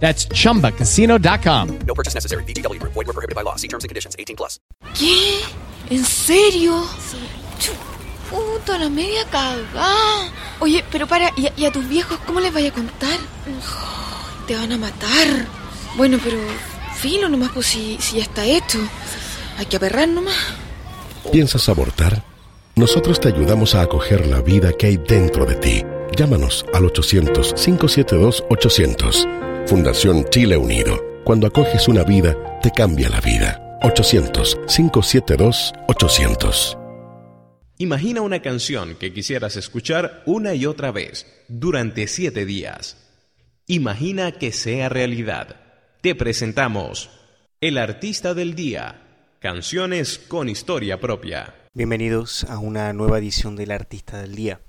That's chumbacasino.com. No purchase necessary. VGW Group. Void were prohibited by law. See terms and conditions. 18 plus. ¿Qué? ¿En serio? Chu, Puta, la media cagada. Oye, pero para, ¿y a, y a tus viejos cómo les vaya a contar? Te van a matar. Bueno, pero filo nomás, pues si, si ya está hecho. Hay que aperrar nomás. ¿Piensas abortar? Nosotros te ayudamos a acoger la vida que hay dentro de ti. Llámanos al 800-572-800. Fundación Chile Unido. Cuando acoges una vida, te cambia la vida. 800-572-800. Imagina una canción que quisieras escuchar una y otra vez durante siete días. Imagina que sea realidad. Te presentamos El Artista del Día. Canciones con historia propia. Bienvenidos a una nueva edición del Artista del Día.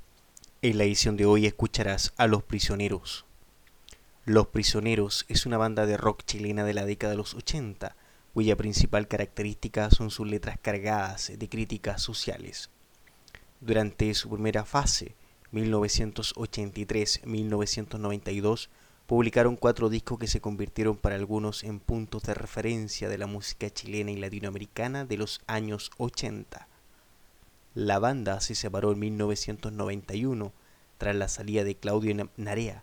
En la edición de hoy escucharás a Los Prisioneros. Los Prisioneros es una banda de rock chilena de la década de los 80, cuya principal característica son sus letras cargadas de críticas sociales. Durante su primera fase, 1983-1992, publicaron cuatro discos que se convirtieron para algunos en puntos de referencia de la música chilena y latinoamericana de los años 80. La banda se separó en 1991 tras la salida de Claudio Narea.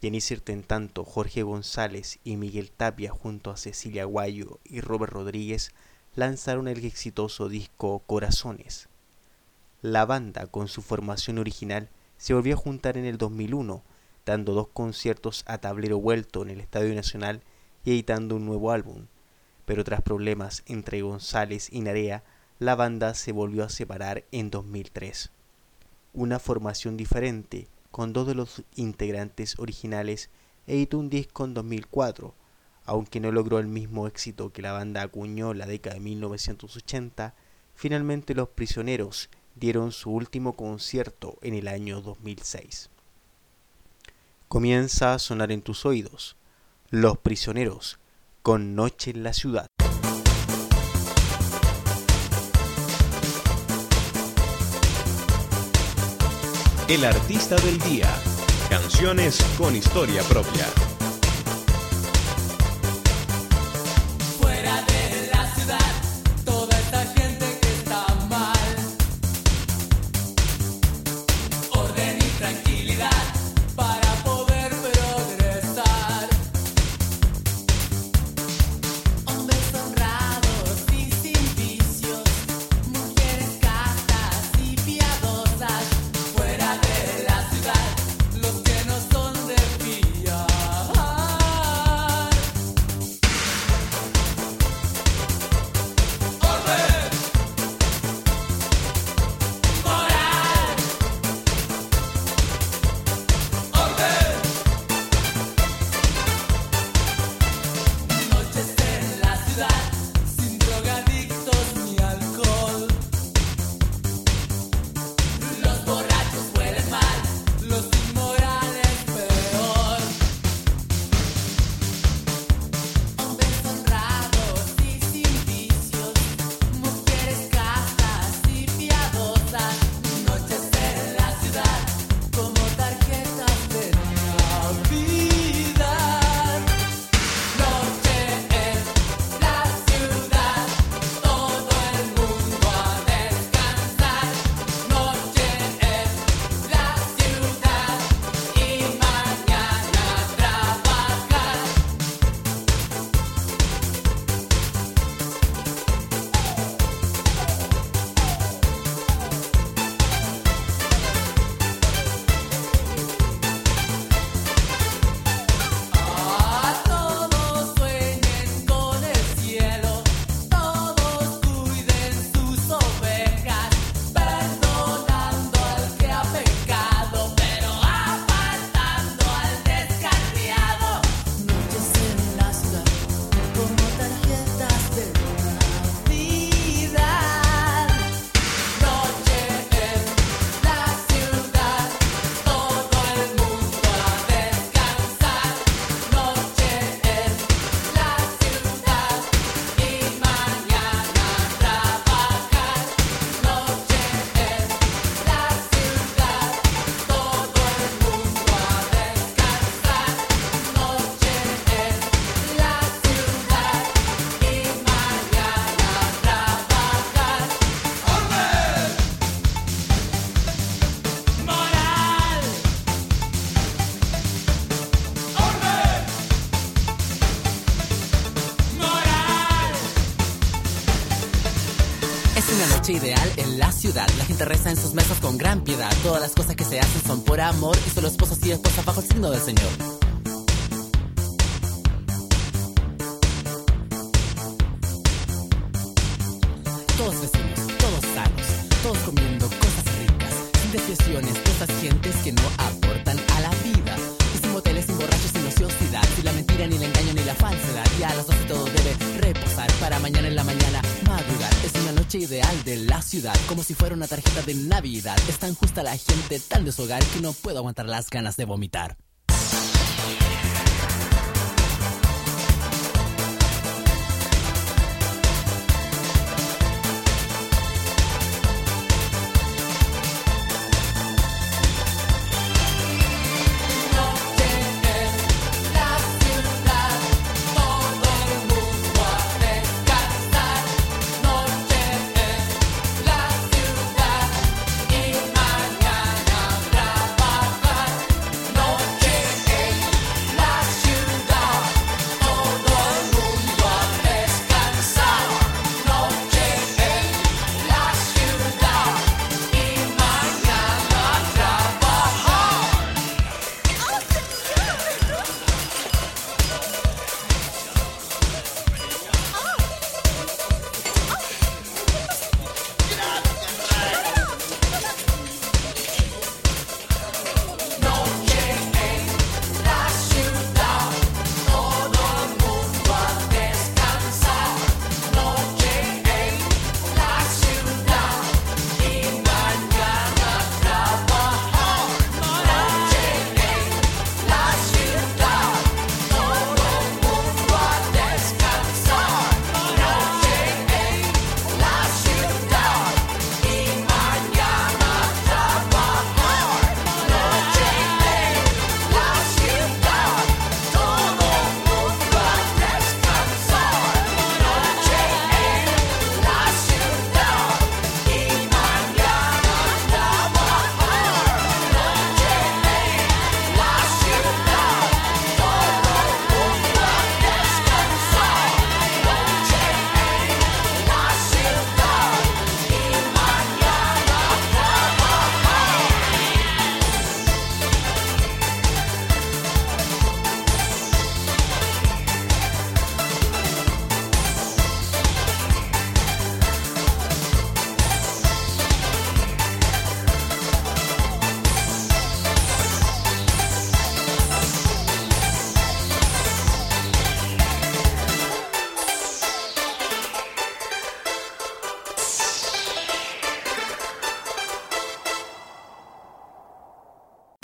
Y en tanto, Jorge González y Miguel Tapia junto a Cecilia Guayo y Robert Rodríguez lanzaron el exitoso disco Corazones. La banda, con su formación original, se volvió a juntar en el 2001, dando dos conciertos a tablero vuelto en el Estadio Nacional y editando un nuevo álbum. Pero tras problemas entre González y Narea, la banda se volvió a separar en 2003. Una formación diferente, con dos de los integrantes originales, editó un disco en 2004, aunque no logró el mismo éxito que la banda acuñó la década de 1980, finalmente Los Prisioneros dieron su último concierto en el año 2006. Comienza a sonar en tus oídos Los Prisioneros con Noche en la Ciudad. El Artista del Día. Canciones con historia propia. Ideal en la ciudad. La gente reza en sus mesas con gran piedad. Todas las cosas que se hacen son por amor y solo esposos y esposas bajo el signo del Señor. Ideal de la ciudad, como si fuera una tarjeta de Navidad. Es tan justa la gente, tan de que no puedo aguantar las ganas de vomitar.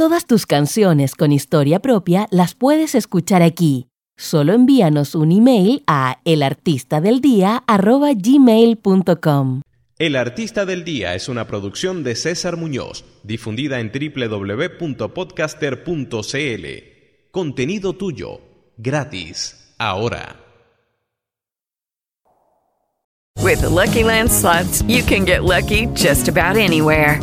Todas tus canciones con historia propia las puedes escuchar aquí. Solo envíanos un email a elartistadeldía@gmail.com. El Artista del Día es una producción de César Muñoz, difundida en www.podcaster.cl. Contenido tuyo, gratis, ahora. With the Lucky Land slots, you can get lucky just about anywhere.